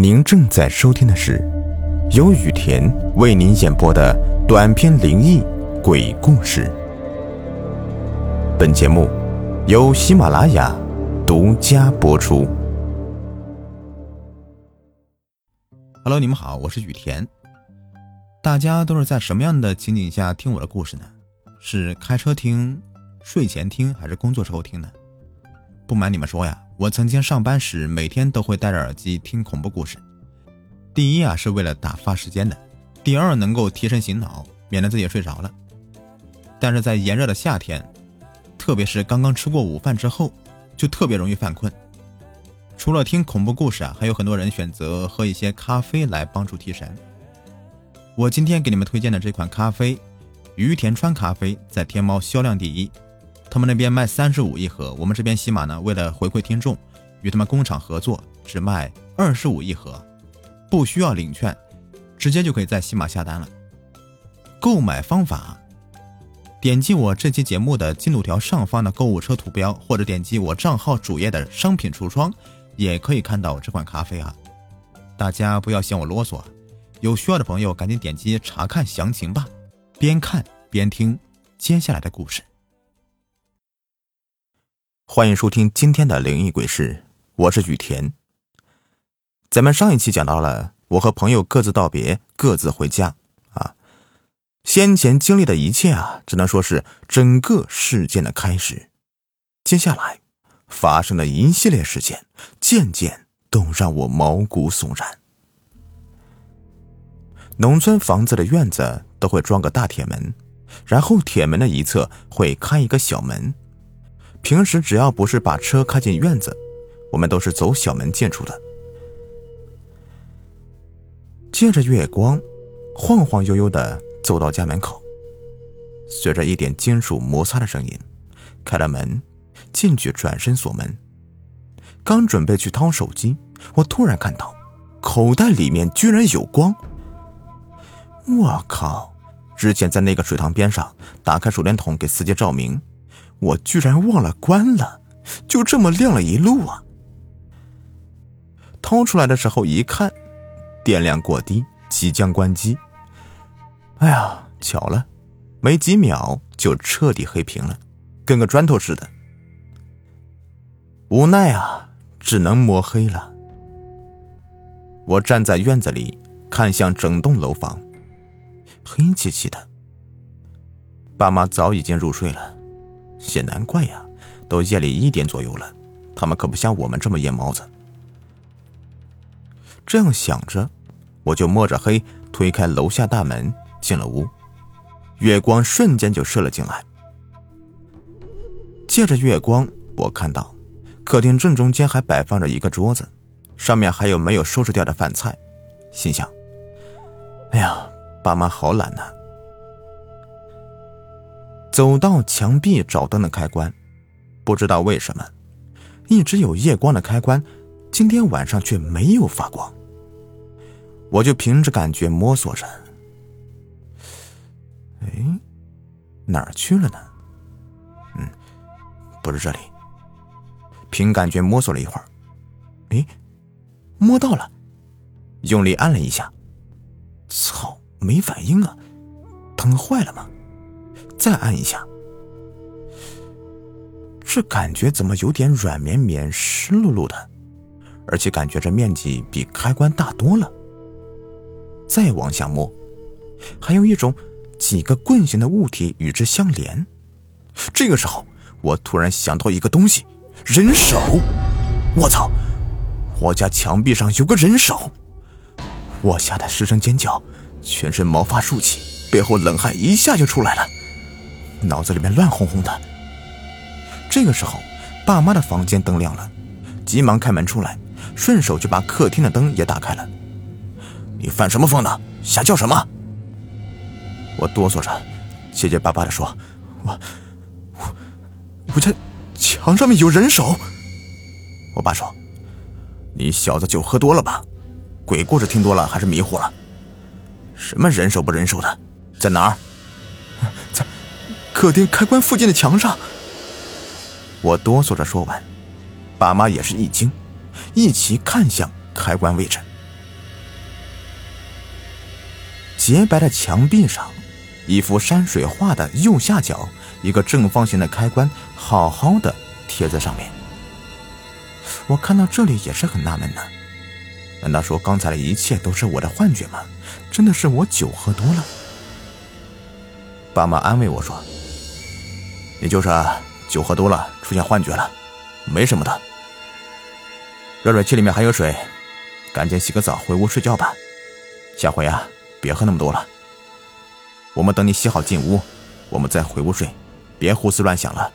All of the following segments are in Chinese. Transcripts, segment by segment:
您正在收听的是由雨田为您演播的短篇灵异鬼故事。本节目由喜马拉雅独家播出。Hello，你们好，我是雨田。大家都是在什么样的情景下听我的故事呢？是开车听、睡前听，还是工作时候听呢？不瞒你们说呀。我曾经上班时每天都会戴着耳机听恐怖故事，第一啊是为了打发时间的，第二能够提神醒脑，免得自己睡着了。但是在炎热的夏天，特别是刚刚吃过午饭之后，就特别容易犯困。除了听恐怖故事啊，还有很多人选择喝一些咖啡来帮助提神。我今天给你们推荐的这款咖啡，于田川咖啡，在天猫销量第一。他们那边卖三十五一盒，我们这边喜马呢，为了回馈听众，与他们工厂合作，只卖二十五一盒，不需要领券，直接就可以在喜马下单了。购买方法：点击我这期节目的进度条上方的购物车图标，或者点击我账号主页的商品橱窗，也可以看到这款咖啡啊。大家不要嫌我啰嗦，有需要的朋友赶紧点击查看详情吧，边看边听接下来的故事。欢迎收听今天的灵异鬼事，我是雨田。咱们上一期讲到了我和朋友各自道别，各自回家啊。先前经历的一切啊，只能说是整个事件的开始。接下来发生的一系列事件，渐渐都让我毛骨悚然。农村房子的院子都会装个大铁门，然后铁门的一侧会开一个小门。平时只要不是把车开进院子，我们都是走小门进出的。借着月光，晃晃悠悠的走到家门口，随着一点金属摩擦的声音，开了门，进去转身锁门。刚准备去掏手机，我突然看到口袋里面居然有光。我靠！之前在那个水塘边上打开手电筒给司机照明。我居然忘了关了，就这么亮了一路啊！掏出来的时候一看，电量过低，即将关机。哎呀，巧了，没几秒就彻底黑屏了，跟个砖头似的。无奈啊，只能摸黑了。我站在院子里，看向整栋楼房，黑漆漆的。爸妈早已经入睡了。也难怪呀，都夜里一点左右了，他们可不像我们这么夜猫子。这样想着，我就摸着黑推开楼下大门进了屋，月光瞬间就射了进来。借着月光，我看到客厅正中间还摆放着一个桌子，上面还有没有收拾掉的饭菜，心想：哎呀，爸妈好懒呐。走到墙壁找灯的开关，不知道为什么，一直有夜光的开关，今天晚上却没有发光。我就凭着感觉摸索着，哎，哪儿去了呢？嗯，不是这里。凭感觉摸索了一会儿，哎，摸到了，用力按了一下，操，没反应啊，灯坏了吗？再按一下，这感觉怎么有点软绵绵、湿漉漉的，而且感觉这面积比开关大多了。再往下摸，还有一种几个棍形的物体与之相连。这个时候，我突然想到一个东西——人手！我操！我家墙壁上有个人手！我吓得失声尖叫，全身毛发竖起，背后冷汗一下就出来了。脑子里面乱哄哄的。这个时候，爸妈的房间灯亮了，急忙开门出来，顺手就把客厅的灯也打开了。你犯什么疯呢？瞎叫什么？我哆嗦着，结结巴巴的说：“我，我，我家墙上面有人手。”我爸说：“你小子酒喝多了吧？鬼故事听多了还是迷糊了？什么人手不人手的，在哪儿？”在客厅开关附近的墙上，我哆嗦着说完，爸妈也是一惊，一起看向开关位置。洁白的墙壁上，一幅山水画的右下角，一个正方形的开关好好的贴在上面。我看到这里也是很纳闷的，难道说刚才的一切都是我的幻觉吗？真的是我酒喝多了？爸妈安慰我说：“你就是酒喝多了，出现幻觉了，没什么的。热水器里面还有水，赶紧洗个澡，回屋睡觉吧。下回啊，别喝那么多了。我们等你洗好进屋，我们再回屋睡，别胡思乱想了。”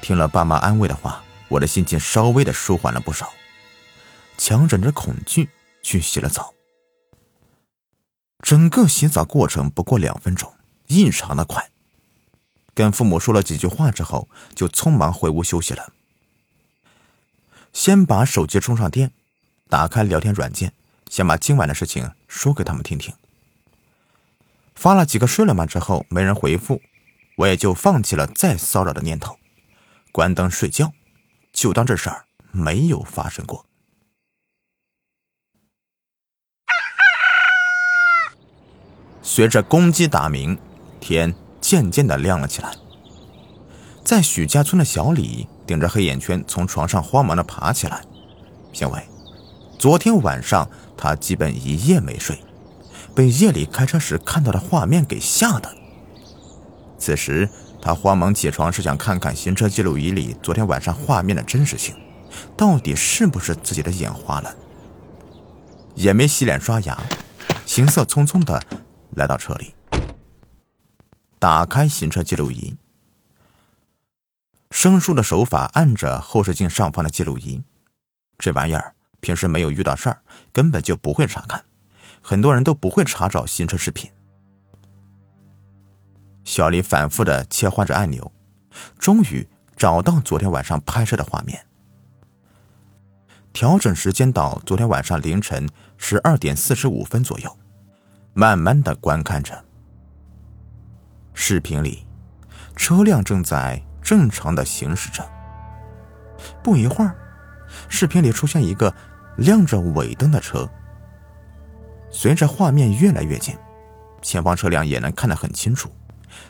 听了爸妈安慰的话，我的心情稍微的舒缓了不少，强忍着恐惧去洗了澡。整个洗澡过程不过两分钟，异常的快。跟父母说了几句话之后，就匆忙回屋休息了。先把手机充上电，打开聊天软件，先把今晚的事情说给他们听听。发了几个睡了吗之后，没人回复，我也就放弃了再骚扰的念头，关灯睡觉，就当这事儿没有发生过。随着公鸡打鸣，天渐渐的亮了起来。在许家村的小李顶着黑眼圈从床上慌忙的爬起来，因为昨天晚上他基本一夜没睡，被夜里开车时看到的画面给吓的。此时他慌忙起床，是想看看行车记录仪里昨天晚上画面的真实性，到底是不是自己的眼花了。也没洗脸刷牙，行色匆匆的。来到车里，打开行车记录仪，生疏的手法按着后视镜上方的记录仪。这玩意儿平时没有遇到事儿，根本就不会查看，很多人都不会查找行车视频。小李反复的切换着按钮，终于找到昨天晚上拍摄的画面。调整时间到昨天晚上凌晨十二点四十五分左右。慢慢的观看着，视频里，车辆正在正常的行驶着。不一会儿，视频里出现一个亮着尾灯的车。随着画面越来越近，前方车辆也能看得很清楚，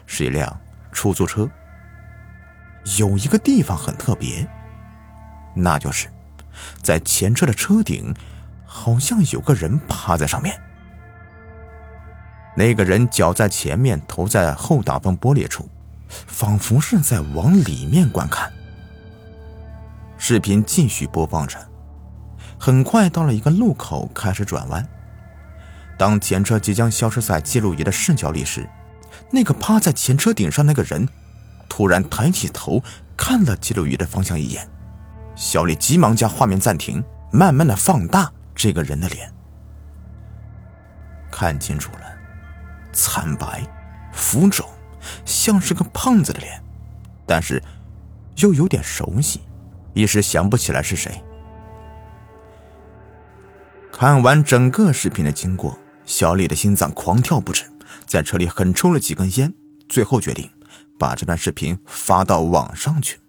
是一辆出租车。有一个地方很特别，那就是在前车的车顶，好像有个人趴在上面。那个人脚在前面，头在后挡风玻璃处，仿佛是在往里面观看。视频继续播放着，很快到了一个路口，开始转弯。当前车即将消失在记录仪的视角里时，那个趴在前车顶上那个人突然抬起头看了记录仪的方向一眼。小李急忙将画面暂停，慢慢的放大这个人的脸，看清楚了。惨白、浮肿，像是个胖子的脸，但是又有点熟悉，一时想不起来是谁。看完整个视频的经过，小李的心脏狂跳不止，在车里狠抽了几根烟，最后决定把这段视频发到网上去。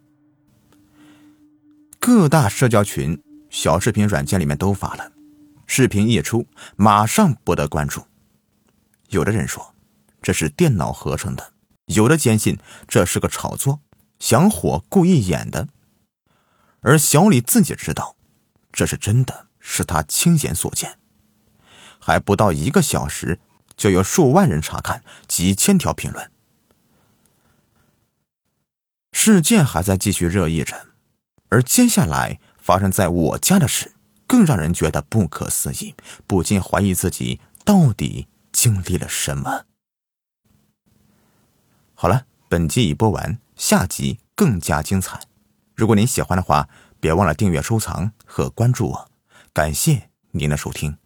各大社交群、小视频软件里面都发了，视频一出，马上博得关注。有的人说这是电脑合成的，有的坚信这是个炒作，想火故意演的。而小李自己知道，这是真的，是他亲眼所见。还不到一个小时，就有数万人查看，几千条评论。事件还在继续热议着，而接下来发生在我家的事，更让人觉得不可思议，不禁怀疑自己到底。经历了什么？好了，本集已播完，下集更加精彩。如果您喜欢的话，别忘了订阅、收藏和关注我。感谢您的收听。